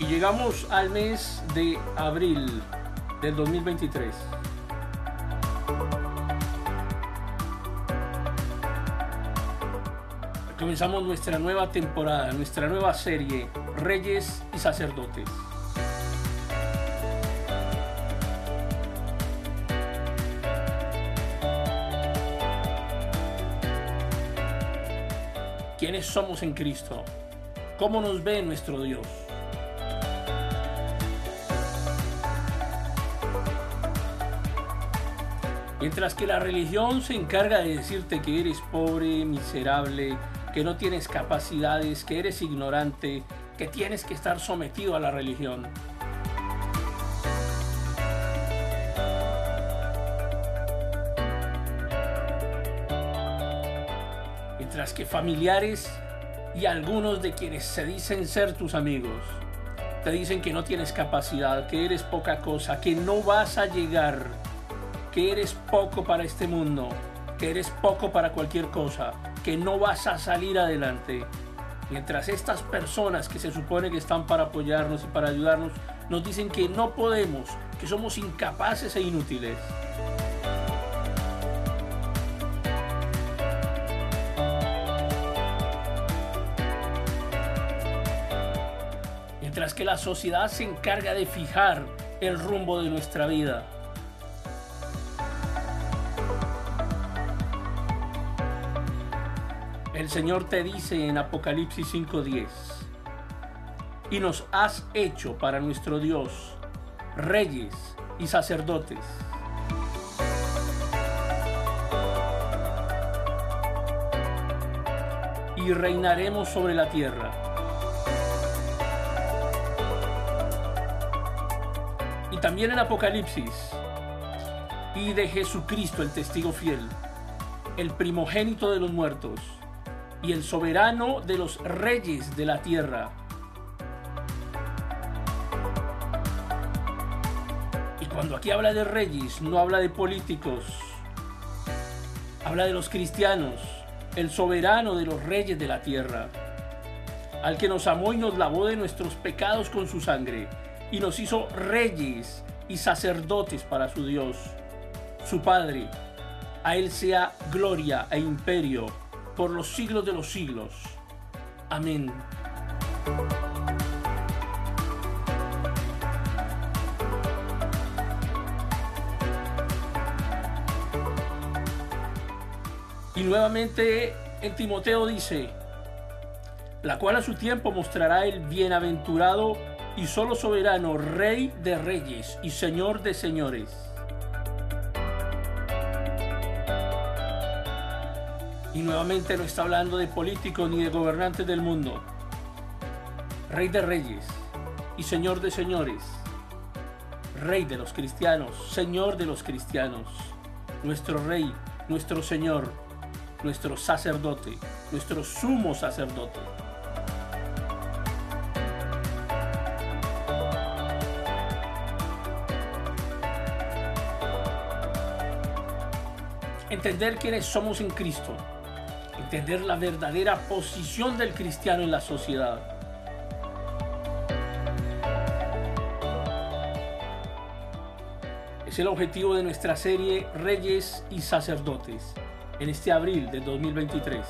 Y llegamos al mes de abril del 2023. Comenzamos nuestra nueva temporada, nuestra nueva serie, Reyes y Sacerdotes. ¿Quiénes somos en Cristo? ¿Cómo nos ve nuestro Dios? Mientras que la religión se encarga de decirte que eres pobre, miserable, que no tienes capacidades, que eres ignorante, que tienes que estar sometido a la religión. Mientras que familiares y algunos de quienes se dicen ser tus amigos te dicen que no tienes capacidad, que eres poca cosa, que no vas a llegar, que eres poco para este mundo, que eres poco para cualquier cosa, que no vas a salir adelante. Mientras estas personas que se supone que están para apoyarnos y para ayudarnos, nos dicen que no podemos, que somos incapaces e inútiles. Mientras que la sociedad se encarga de fijar el rumbo de nuestra vida. El Señor te dice en Apocalipsis 5:10, y nos has hecho para nuestro Dios reyes y sacerdotes. Y reinaremos sobre la tierra. Y también en Apocalipsis, y de Jesucristo el testigo fiel, el primogénito de los muertos y el soberano de los reyes de la tierra. Y cuando aquí habla de reyes, no habla de políticos, habla de los cristianos, el soberano de los reyes de la tierra, al que nos amó y nos lavó de nuestros pecados con su sangre, y nos hizo reyes y sacerdotes para su Dios, su Padre. A Él sea gloria e imperio por los siglos de los siglos. Amén. Y nuevamente en Timoteo dice, la cual a su tiempo mostrará el bienaventurado y solo soberano Rey de reyes y Señor de señores Y nuevamente no está hablando de políticos ni de gobernantes del mundo. Rey de reyes y Señor de señores. Rey de los cristianos, Señor de los cristianos. Nuestro Rey, nuestro Señor, nuestro sacerdote, nuestro sumo sacerdote. Entender quiénes somos en Cristo entender la verdadera posición del cristiano en la sociedad. Es el objetivo de nuestra serie Reyes y Sacerdotes en este abril de 2023.